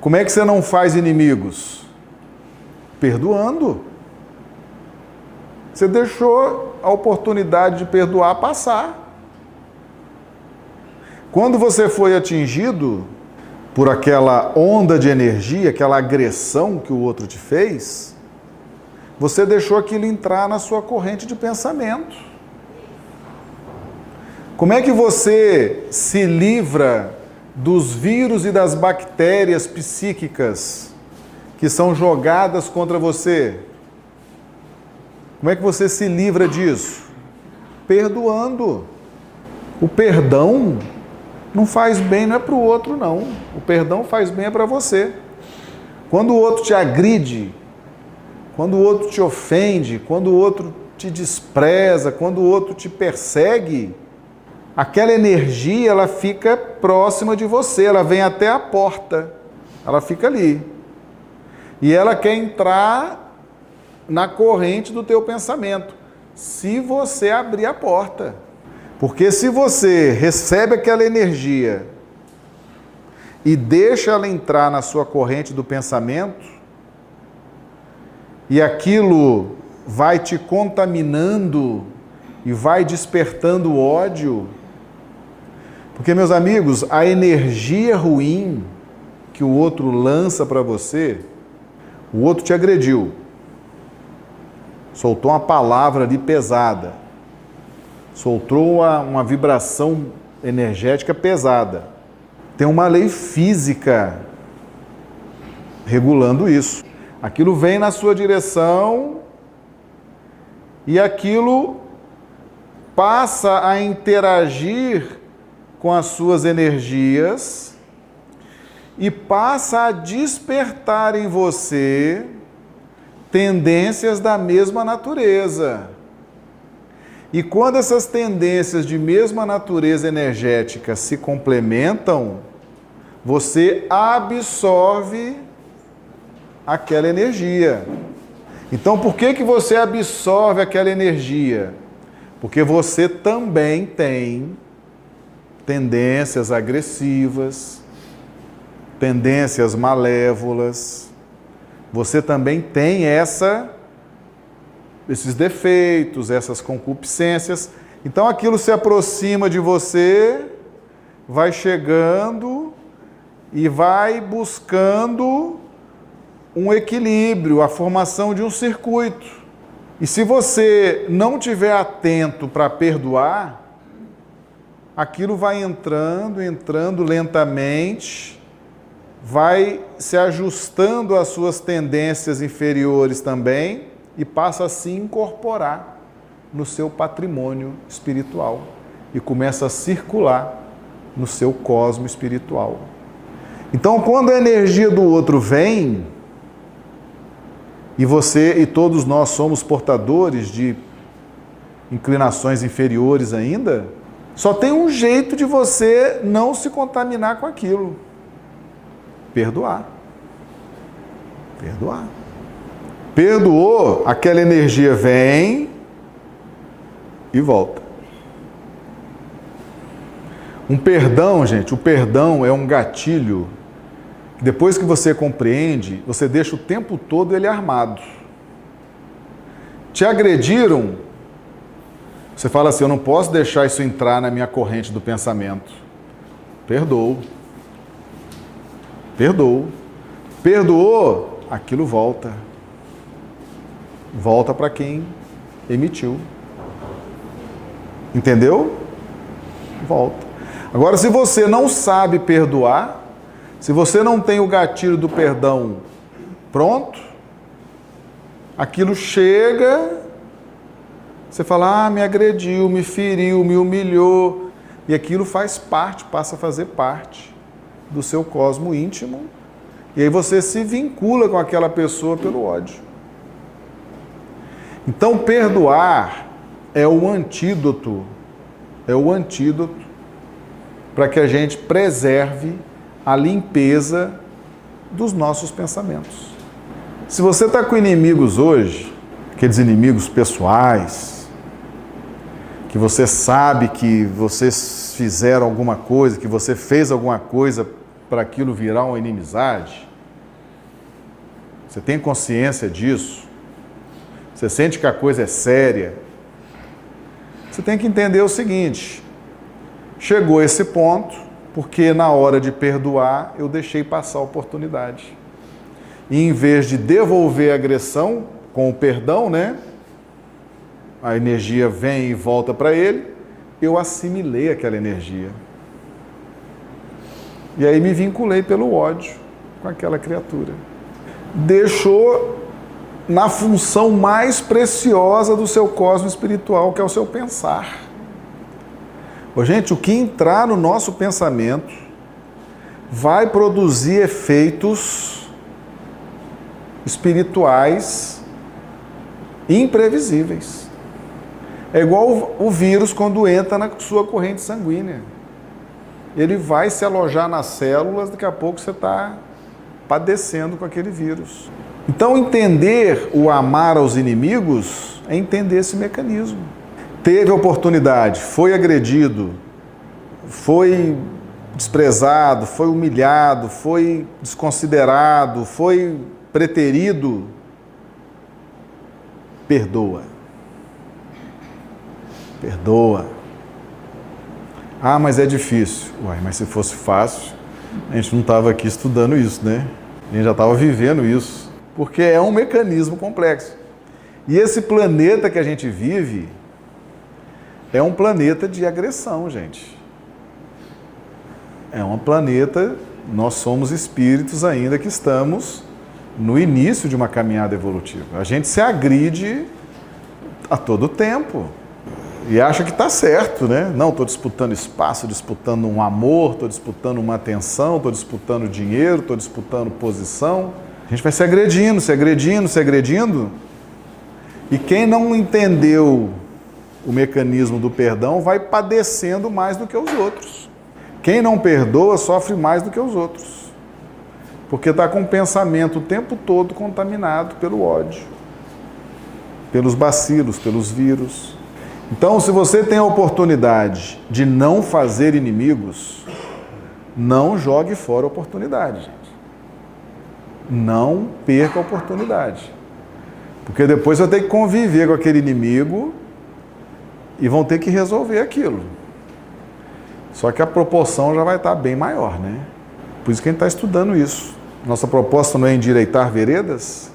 Como é que você não faz inimigos? Perdoando. Você deixou a oportunidade de perdoar passar. Quando você foi atingido por aquela onda de energia, aquela agressão que o outro te fez, você deixou aquilo entrar na sua corrente de pensamento. Como é que você se livra dos vírus e das bactérias psíquicas que são jogadas contra você? Como é que você se livra disso? Perdoando. O perdão não faz bem, não é para o outro, não. O perdão faz bem é para você. Quando o outro te agride, quando o outro te ofende, quando o outro te despreza, quando o outro te persegue, aquela energia ela fica próxima de você, ela vem até a porta, ela fica ali. E ela quer entrar na corrente do teu pensamento, se você abrir a porta. Porque se você recebe aquela energia e deixa ela entrar na sua corrente do pensamento, e aquilo vai te contaminando e vai despertando ódio, porque, meus amigos, a energia ruim que o outro lança para você, o outro te agrediu soltou uma palavra ali pesada, soltou uma, uma vibração energética pesada. Tem uma lei física regulando isso. Aquilo vem na sua direção e aquilo passa a interagir com as suas energias e passa a despertar em você tendências da mesma natureza. E quando essas tendências de mesma natureza energética se complementam, você absorve aquela energia. Então, por que, que você absorve aquela energia? Porque você também tem tendências agressivas, tendências malévolas, você também tem essa esses defeitos, essas concupiscências. Então aquilo se aproxima de você, vai chegando e vai buscando um equilíbrio, a formação de um circuito. E se você não tiver atento para perdoar, aquilo vai entrando, entrando lentamente vai se ajustando às suas tendências inferiores também e passa a se incorporar no seu patrimônio espiritual e começa a circular no seu cosmo espiritual. Então, quando a energia do outro vem, e você e todos nós somos portadores de inclinações inferiores ainda, só tem um jeito de você não se contaminar com aquilo Perdoar. Perdoar. Perdoou, aquela energia vem e volta. Um perdão, gente, o perdão é um gatilho. Depois que você compreende, você deixa o tempo todo ele armado. Te agrediram, você fala assim: eu não posso deixar isso entrar na minha corrente do pensamento. Perdoou. Perdoou. Perdoou, aquilo volta. Volta para quem emitiu. Entendeu? Volta. Agora, se você não sabe perdoar, se você não tem o gatilho do perdão pronto, aquilo chega, você fala, ah, me agrediu, me feriu, me humilhou, e aquilo faz parte, passa a fazer parte do seu cosmo íntimo, e aí você se vincula com aquela pessoa pelo ódio. Então, perdoar é o antídoto, é o antídoto para que a gente preserve a limpeza dos nossos pensamentos. Se você está com inimigos hoje, aqueles inimigos pessoais, que você sabe que vocês fizeram alguma coisa, que você fez alguma coisa para aquilo virar uma inimizade, Você tem consciência disso? Você sente que a coisa é séria? Você tem que entender o seguinte: chegou esse ponto, porque na hora de perdoar eu deixei passar a oportunidade. E em vez de devolver a agressão com o perdão, né? A energia vem e volta para ele, eu assimilei aquela energia. E aí me vinculei pelo ódio com aquela criatura. Deixou na função mais preciosa do seu cosmo espiritual, que é o seu pensar. Ô, gente, o que entrar no nosso pensamento vai produzir efeitos espirituais imprevisíveis. É igual o vírus quando entra na sua corrente sanguínea. Ele vai se alojar nas células, daqui a pouco você está padecendo com aquele vírus. Então, entender o amar aos inimigos é entender esse mecanismo. Teve oportunidade, foi agredido, foi desprezado, foi humilhado, foi desconsiderado, foi preterido, perdoa. Perdoa. Ah, mas é difícil. Uai, mas se fosse fácil, a gente não estava aqui estudando isso, né? A gente já estava vivendo isso. Porque é um mecanismo complexo. E esse planeta que a gente vive é um planeta de agressão, gente. É um planeta, nós somos espíritos ainda que estamos no início de uma caminhada evolutiva. A gente se agride a todo tempo e acha que está certo, né? Não, estou disputando espaço, disputando um amor, estou disputando uma atenção, estou disputando dinheiro, estou disputando posição. A gente vai se agredindo, se agredindo, se agredindo. E quem não entendeu o mecanismo do perdão vai padecendo mais do que os outros. Quem não perdoa sofre mais do que os outros porque está com o pensamento o tempo todo contaminado pelo ódio, pelos bacilos, pelos vírus. Então, se você tem a oportunidade de não fazer inimigos, não jogue fora a oportunidade, gente. Não perca a oportunidade. Porque depois vai ter que conviver com aquele inimigo e vão ter que resolver aquilo. Só que a proporção já vai estar bem maior, né? Por isso que a gente está estudando isso. Nossa proposta não é endireitar veredas?